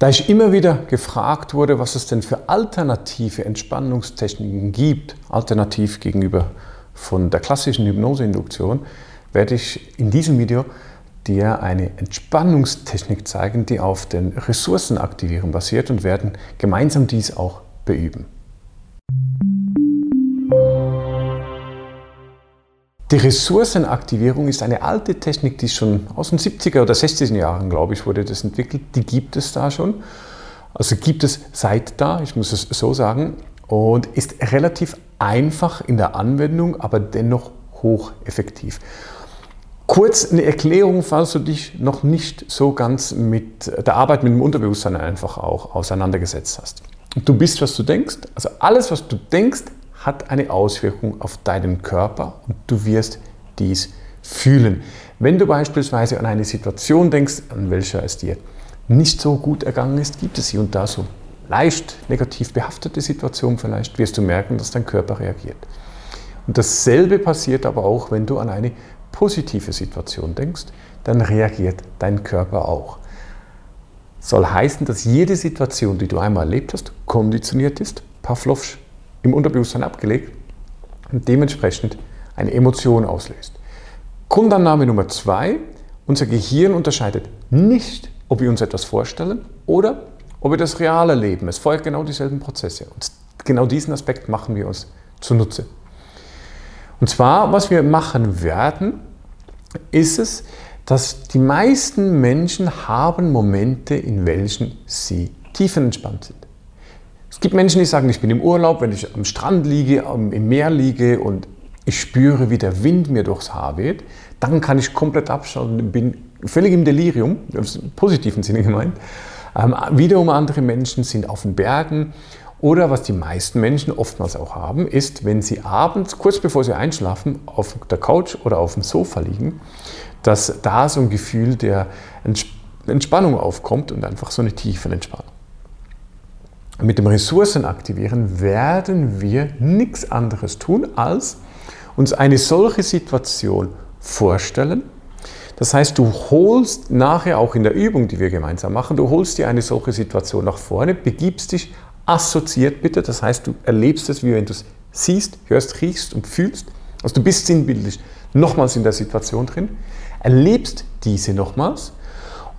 Da ich immer wieder gefragt wurde, was es denn für alternative Entspannungstechniken gibt, alternativ gegenüber von der klassischen Hypnoseinduktion, werde ich in diesem Video dir eine Entspannungstechnik zeigen, die auf den Ressourcenaktivierung basiert und werden gemeinsam dies auch beüben. Die Ressourcenaktivierung ist eine alte Technik, die schon aus den 70er oder 60er Jahren, glaube ich, wurde das entwickelt. Die gibt es da schon. Also gibt es seit da, ich muss es so sagen, und ist relativ einfach in der Anwendung, aber dennoch hocheffektiv. Kurz eine Erklärung, falls du dich noch nicht so ganz mit der Arbeit mit dem Unterbewusstsein einfach auch auseinandergesetzt hast. Du bist, was du denkst. Also alles, was du denkst, hat eine Auswirkung auf deinen Körper und du wirst dies fühlen. Wenn du beispielsweise an eine Situation denkst, an welcher es dir nicht so gut ergangen ist, gibt es hier und da so leicht negativ behaftete Situationen vielleicht, wirst du merken, dass dein Körper reagiert. Und dasselbe passiert aber auch, wenn du an eine positive Situation denkst, dann reagiert dein Körper auch. Soll heißen, dass jede Situation, die du einmal erlebt hast, konditioniert ist, Pavlovsch im Unterbewusstsein abgelegt und dementsprechend eine Emotion auslöst. Grundannahme Nummer zwei, unser Gehirn unterscheidet nicht, ob wir uns etwas vorstellen oder ob wir das real erleben. Es folgt genau dieselben Prozesse. Und genau diesen Aspekt machen wir uns zunutze. Und zwar, was wir machen werden, ist es, dass die meisten Menschen haben Momente, in welchen sie tiefenentspannt sind. Es gibt Menschen, die sagen, ich bin im Urlaub, wenn ich am Strand liege, im Meer liege und ich spüre, wie der Wind mir durchs Haar weht, dann kann ich komplett abschalten bin völlig im Delirium, im positiven Sinne gemeint. Ähm, wiederum andere Menschen sind auf den Bergen oder was die meisten Menschen oftmals auch haben, ist, wenn sie abends, kurz bevor sie einschlafen, auf der Couch oder auf dem Sofa liegen, dass da so ein Gefühl der Entspannung aufkommt und einfach so eine tiefe Entspannung. Mit dem Ressourcenaktivieren werden wir nichts anderes tun, als uns eine solche Situation vorstellen. Das heißt, du holst nachher auch in der Übung, die wir gemeinsam machen, du holst dir eine solche Situation nach vorne, begibst dich assoziiert bitte, das heißt, du erlebst es, wie wenn du es siehst, hörst, riechst und fühlst. Also du bist sinnbildlich nochmals in der Situation drin, erlebst diese nochmals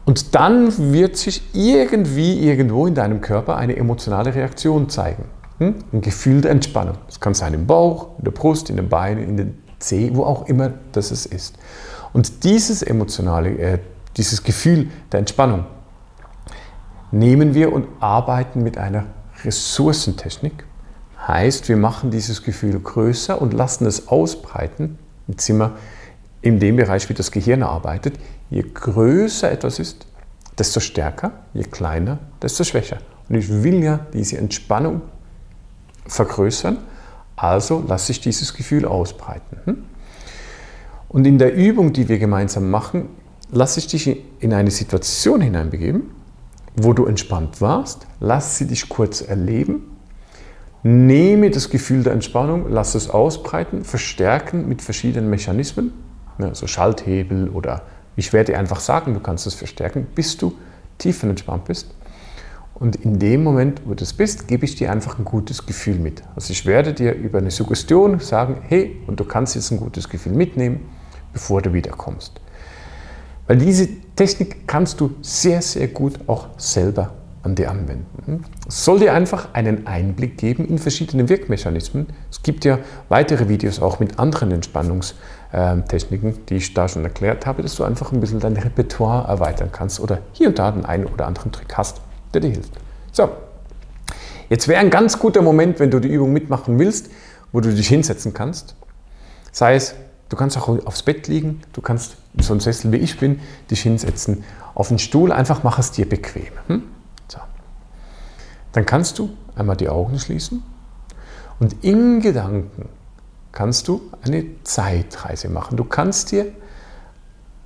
und dann wird sich irgendwie irgendwo in deinem Körper eine emotionale Reaktion zeigen. Hm? Ein Gefühl der Entspannung. Das kann sein im Bauch, in der Brust, in den Beinen, in den Zeh, wo auch immer das es ist. Und dieses emotionale, äh, dieses Gefühl der Entspannung nehmen wir und arbeiten mit einer Ressourcentechnik. Heißt, wir machen dieses Gefühl größer und lassen es ausbreiten. Sind wir in dem Bereich, wie das Gehirn arbeitet, je größer etwas ist, desto stärker, je kleiner, desto schwächer. Und ich will ja diese Entspannung vergrößern, also lasse ich dieses Gefühl ausbreiten. Hm? Und in der Übung, die wir gemeinsam machen, lasse ich dich in eine Situation hineinbegeben, wo du entspannt warst, lass sie dich kurz erleben, nehme das Gefühl der Entspannung, lass es ausbreiten, verstärken mit verschiedenen Mechanismen ne, so Schalthebel oder ich werde dir einfach sagen, du kannst es verstärken, bis du tiefenentspannt bist. Und in dem Moment, wo du es bist, gebe ich dir einfach ein gutes Gefühl mit. Also ich werde dir über eine Suggestion sagen, hey, und du kannst jetzt ein gutes Gefühl mitnehmen, bevor du wiederkommst. Weil diese Technik kannst du sehr, sehr gut auch selber an dir anwenden. Es soll dir einfach einen Einblick geben in verschiedene Wirkmechanismen. Es gibt ja weitere Videos auch mit anderen Entspannungstechniken, die ich da schon erklärt habe, dass du einfach ein bisschen dein Repertoire erweitern kannst oder hier und da den einen oder anderen Trick hast, der dir hilft. So, jetzt wäre ein ganz guter Moment, wenn du die Übung mitmachen willst, wo du dich hinsetzen kannst. Sei es, du kannst auch aufs Bett liegen, du kannst so ein Sessel wie ich bin, dich hinsetzen, auf den Stuhl, einfach mach es dir bequem. Hm? Dann kannst du einmal die Augen schließen und in Gedanken kannst du eine Zeitreise machen. Du kannst dir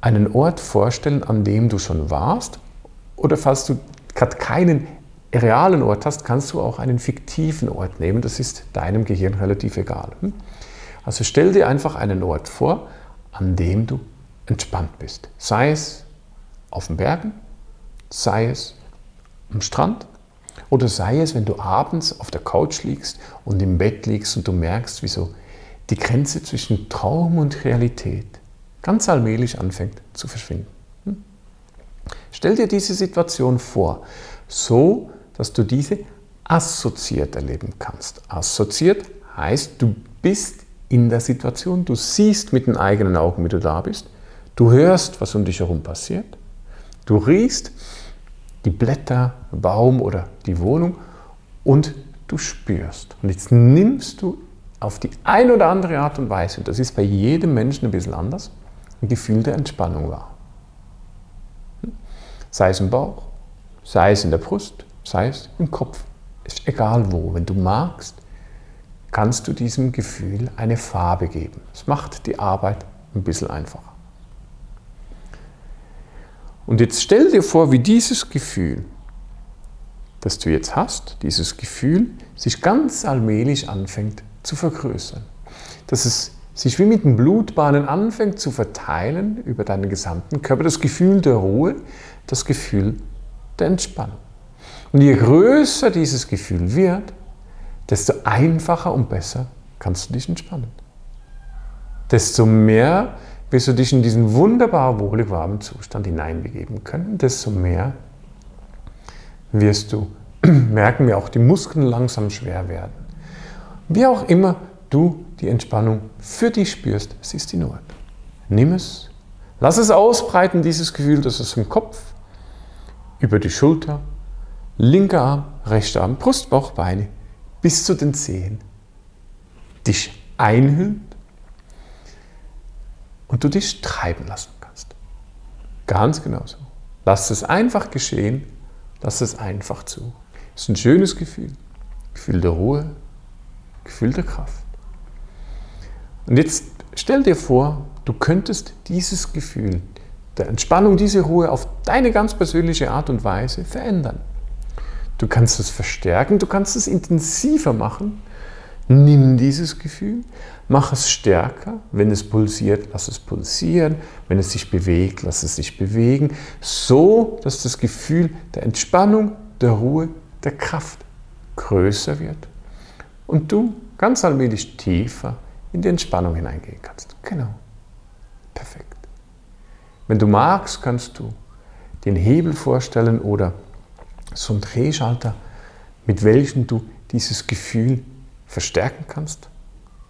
einen Ort vorstellen, an dem du schon warst oder falls du gerade keinen realen Ort hast, kannst du auch einen fiktiven Ort nehmen. Das ist deinem Gehirn relativ egal. Hm? Also stell dir einfach einen Ort vor, an dem du entspannt bist. Sei es auf den Bergen, sei es am Strand oder sei es, wenn du abends auf der Couch liegst und im Bett liegst und du merkst, wie so die Grenze zwischen Traum und Realität ganz allmählich anfängt zu verschwinden. Hm? Stell dir diese Situation vor, so dass du diese assoziiert erleben kannst. Assoziiert heißt, du bist in der Situation, du siehst mit den eigenen Augen, wie du da bist, du hörst, was um dich herum passiert, du riechst die Blätter, Baum oder die Wohnung und du spürst. Und jetzt nimmst du auf die eine oder andere Art und Weise, und das ist bei jedem Menschen ein bisschen anders, ein Gefühl der Entspannung wahr. Sei es im Bauch, sei es in der Brust, sei es im Kopf. Ist egal wo. Wenn du magst, kannst du diesem Gefühl eine Farbe geben. Es macht die Arbeit ein bisschen einfacher. Und jetzt stell dir vor, wie dieses Gefühl, das du jetzt hast, dieses Gefühl sich ganz allmählich anfängt zu vergrößern. Dass es sich wie mit den Blutbahnen anfängt zu verteilen über deinen gesamten Körper. Das Gefühl der Ruhe, das Gefühl der Entspannung. Und je größer dieses Gefühl wird, desto einfacher und besser kannst du dich entspannen. Desto mehr wirst du dich in diesen wunderbar wohlig warmen Zustand hineinbegeben können, desto mehr wirst du merken, wie auch die Muskeln langsam schwer werden. Wie auch immer du die Entspannung für dich spürst, es ist in Ordnung. Nimm es, lass es ausbreiten, dieses Gefühl, das ist im Kopf, über die Schulter, linker Arm, rechter Arm, Brust, Bauch, Beine, bis zu den Zehen. Dich einhüllt und du dich treiben lassen kannst. Ganz genauso. Lass es einfach geschehen, lass es einfach zu. Es ist ein schönes Gefühl. Gefühl der Ruhe, Gefühl der Kraft. Und jetzt stell dir vor, du könntest dieses Gefühl der Entspannung, diese Ruhe auf deine ganz persönliche Art und Weise verändern. Du kannst es verstärken, du kannst es intensiver machen. Nimm dieses Gefühl, mach es stärker. Wenn es pulsiert, lass es pulsieren. Wenn es sich bewegt, lass es sich bewegen. So, dass das Gefühl der Entspannung, der Ruhe, der Kraft größer wird und du ganz allmählich tiefer in die Entspannung hineingehen kannst. Genau. Perfekt. Wenn du magst, kannst du den Hebel vorstellen oder so einen Drehschalter, mit welchem du dieses Gefühl verstärken kannst.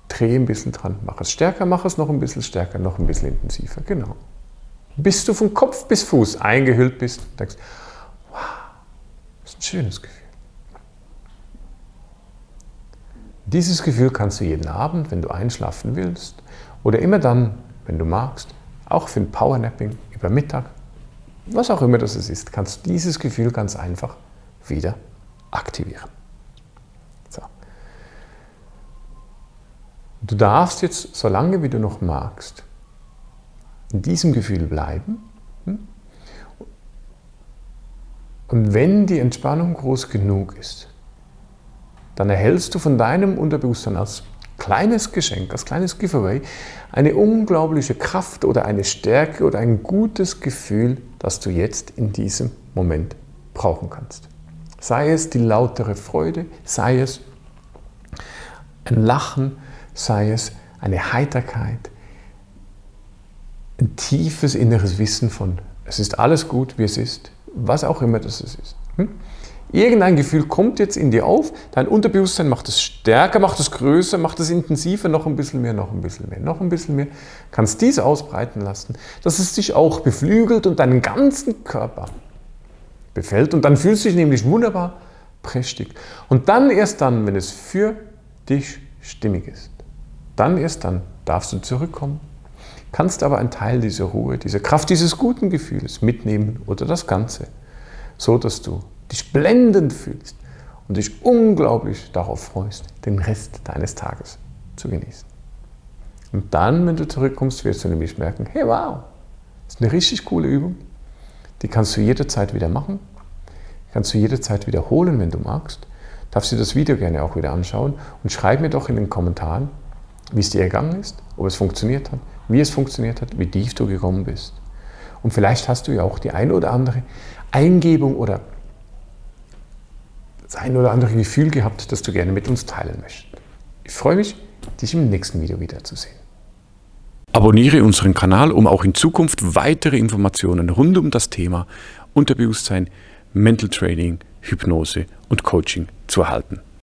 Dreh ein bisschen dran, mach es stärker, mach es noch ein bisschen stärker, noch ein bisschen intensiver. Genau. Bis du von Kopf bis Fuß eingehüllt bist und denkst, wow, das ist ein schönes Gefühl. Dieses Gefühl kannst du jeden Abend, wenn du einschlafen willst, oder immer dann, wenn du magst, auch für ein Powernapping über Mittag, was auch immer das ist, kannst du dieses Gefühl ganz einfach wieder aktivieren. Du darfst jetzt, solange wie du noch magst, in diesem Gefühl bleiben. Hm? Und wenn die Entspannung groß genug ist, dann erhältst du von deinem Unterbewusstsein als kleines Geschenk, als kleines Giveaway eine unglaubliche Kraft oder eine Stärke oder ein gutes Gefühl, das du jetzt in diesem Moment brauchen kannst. Sei es die lautere Freude, sei es ein Lachen, sei es eine Heiterkeit, ein tiefes inneres Wissen von, es ist alles gut, wie es ist, was auch immer das ist. Hm? Irgendein Gefühl kommt jetzt in dir auf, dein Unterbewusstsein macht es stärker, macht es größer, macht es intensiver, noch ein bisschen mehr, noch ein bisschen mehr, noch ein bisschen mehr. Kannst dies ausbreiten lassen, dass es dich auch beflügelt und deinen ganzen Körper befällt. Und dann fühlst du dich nämlich wunderbar prächtig. Und dann erst dann, wenn es für dich stimmig ist, dann erst dann darfst du zurückkommen, kannst aber einen Teil dieser Ruhe, dieser Kraft, dieses guten Gefühls mitnehmen oder das Ganze, so dass du dich blendend fühlst und dich unglaublich darauf freust, den Rest deines Tages zu genießen. Und dann, wenn du zurückkommst, wirst du nämlich merken, hey wow, das ist eine richtig coole Übung. Die kannst du jederzeit wieder machen. Kannst du jederzeit wiederholen, wenn du magst. Darfst du das Video gerne auch wieder anschauen und schreib mir doch in den Kommentaren, wie es dir ergangen ist, ob es funktioniert hat, wie es funktioniert hat, wie tief du gekommen bist. Und vielleicht hast du ja auch die eine oder andere Eingebung oder das ein oder andere Gefühl gehabt, das du gerne mit uns teilen möchtest. Ich freue mich, dich im nächsten Video wiederzusehen. Abonniere unseren Kanal, um auch in Zukunft weitere Informationen rund um das Thema Unterbewusstsein, Mental Training, Hypnose und Coaching zu erhalten.